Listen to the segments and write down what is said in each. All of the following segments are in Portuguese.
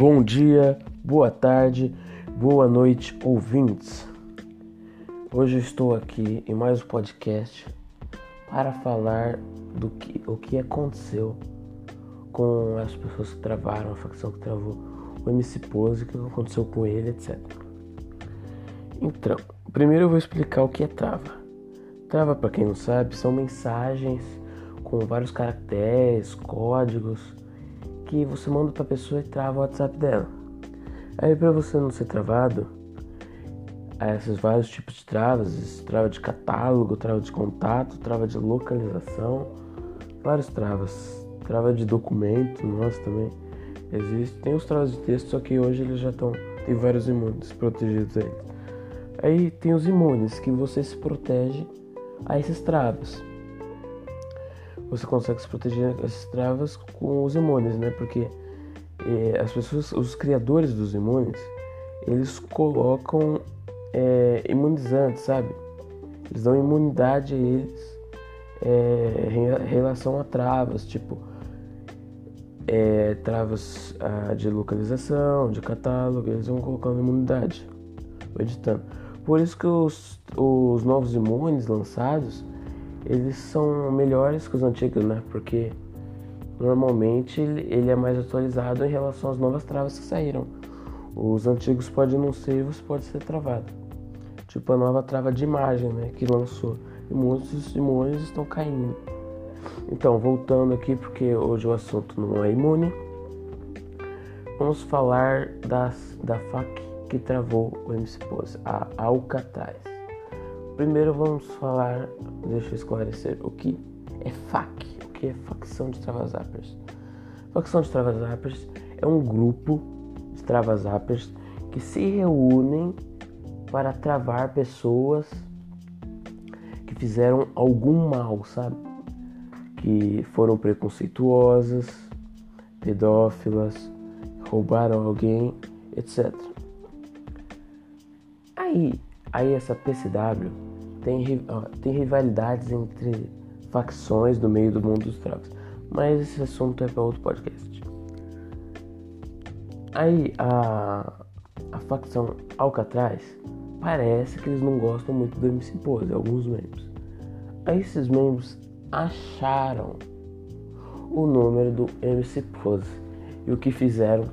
Bom dia, boa tarde, boa noite, ouvintes. Hoje eu estou aqui em mais um podcast para falar do que o que aconteceu com as pessoas que travaram, a facção que travou o MC Pose, o que aconteceu com ele, etc. Então, primeiro eu vou explicar o que é trava. Trava, para quem não sabe, são mensagens com vários caracteres, códigos que você manda para a pessoa e trava o WhatsApp dela. Aí para você não ser travado, esses vários tipos de travas, trava de catálogo, trava de contato, trava de localização, várias travas, trava de documento, nossa também existe. Tem os travas de texto, só que hoje eles já estão tem vários imunes protegidos aí. Aí tem os imunes que você se protege a esses travas você consegue se proteger dessas travas com os imunes, né? Porque é, as pessoas, os criadores dos imunes, eles colocam é, imunizantes, sabe? Eles dão imunidade a eles é, em relação a travas, tipo travas ah, de localização, de catálogo, eles vão colocando imunidade, editando. Por isso que os, os novos imunes lançados eles são melhores que os antigos, né? Porque normalmente ele é mais atualizado em relação às novas travas que saíram. Os antigos podem não ser e você pode ser travado. Tipo a nova trava de imagem, né? Que lançou. E muitos imunes estão caindo. Então, voltando aqui, porque hoje o assunto não é imune. Vamos falar das, da fac que travou o MC Pose, a Alcatraz. Primeiro vamos falar, deixa eu esclarecer o que é FAC, o que é facção de Travazappers. Facção de Travazappers é um grupo de Travazappers que se reúnem para travar pessoas que fizeram algum mal, sabe? Que foram preconceituosas, pedófilas, roubaram alguém, etc. Aí, aí essa PCW tem, tem rivalidades entre facções no meio do mundo dos travas. Mas esse assunto é para outro podcast. Aí a, a facção Alcatraz parece que eles não gostam muito do MC Pose, alguns membros. Aí esses membros acharam o número do MC Pose e o que fizeram?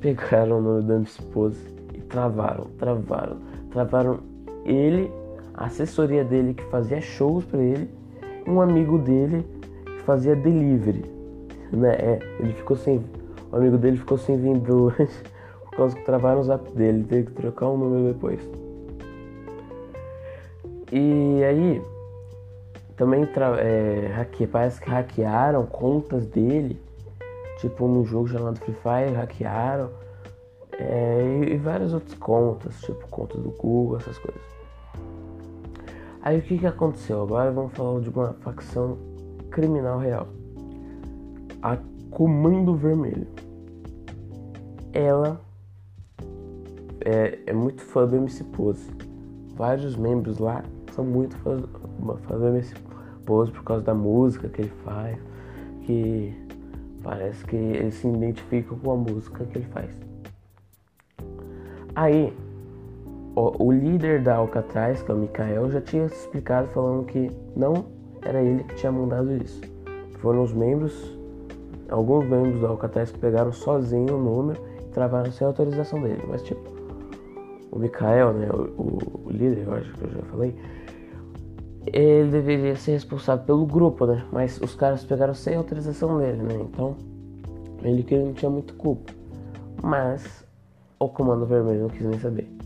Pegaram o número do MC Pose e travaram, travaram, travaram ele a assessoria dele que fazia shows para ele, um amigo dele que fazia delivery, né? É, ele ficou sem, o amigo dele ficou sem lanche por causa que travaram o zap dele, teve que trocar um número depois. E aí também é, hacke, parece que hackearam contas dele, tipo no jogo chamado Free Fire, hackearam. É, e, e várias outras contas, tipo conta do Google, essas coisas. Aí o que, que aconteceu? Agora vamos falar de uma facção criminal real. A Comando Vermelho. Ela é, é muito fã do MC Pose. Vários membros lá são muito fãs, fãs do MC Pose por causa da música que ele faz. Que parece que eles se identificam com a música que ele faz. Aí o líder da Alcatraz, que é o Mikael, já tinha explicado falando que não era ele que tinha mandado isso. Foram os membros, alguns membros da Alcatraz que pegaram sozinho o número e travaram sem autorização dele. Mas tipo, o Mikael, né, o, o, o líder, eu acho que eu já falei, ele deveria ser responsável pelo grupo, né? Mas os caras pegaram sem autorização dele, né? Então, ele que não tinha muito culpa. Mas o Comando Vermelho não quis nem saber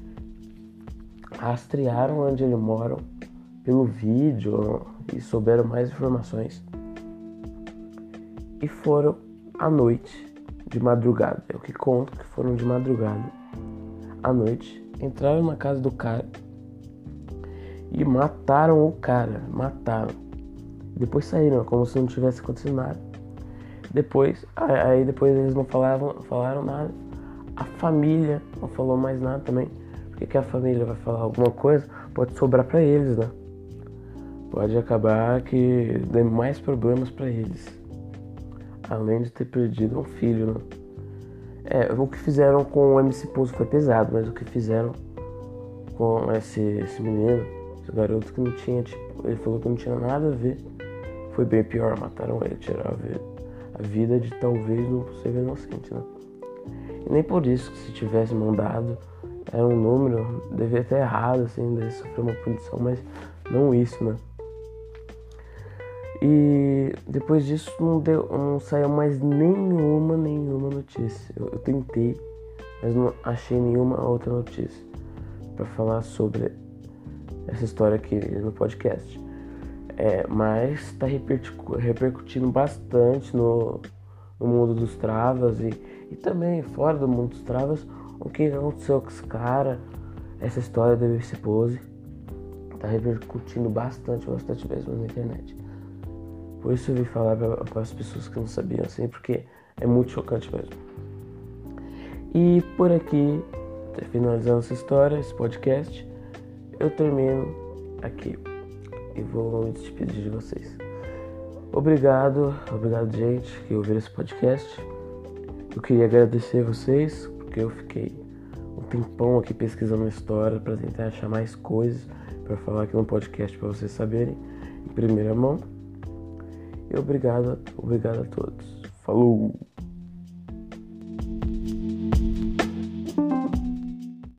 rastrearam onde ele mora pelo vídeo e souberam mais informações. E foram à noite, de madrugada. É o que conta que foram de madrugada. À noite, entraram na casa do cara e mataram o cara. Mataram. Depois saíram, como se não tivesse acontecido nada. Depois, aí depois eles não falavam, falaram nada. A família não falou mais nada também. Porque que a família vai falar alguma coisa, pode sobrar para eles, né? Pode acabar que dê mais problemas para eles. Além de ter perdido um filho, né? É, o que fizeram com o MC Pose foi pesado, mas o que fizeram com esse, esse menino, esse garoto que não tinha, tipo, ele falou que não tinha nada a ver, foi bem pior, mataram ele, tiraram a vida, a vida de talvez um possível inocente, né? E nem por isso que se tivesse mandado era um número, devia ter errado, assim, deve sofrer uma punição, mas não isso, né? E depois disso não, deu, não saiu mais nenhuma, nenhuma notícia. Eu, eu tentei, mas não achei nenhuma outra notícia para falar sobre essa história aqui no podcast. É, mas está repercutindo bastante no, no mundo dos travas e, e também fora do mundo dos travas o que aconteceu com esse cara, essa história da MC Pose. Tá repercutindo bastante, bastante mesmo na internet. Por isso eu vim falar para as pessoas que não sabiam assim, porque é muito chocante mesmo. E por aqui, finalizando essa história, esse podcast, eu termino aqui e vou me despedir de vocês. Obrigado, obrigado gente que ouviram esse podcast. Eu queria agradecer vocês porque eu fiquei um tempão aqui pesquisando história para tentar achar mais coisas para falar aqui no podcast para vocês saberem em primeira mão. E obrigado, obrigado a todos. Falou!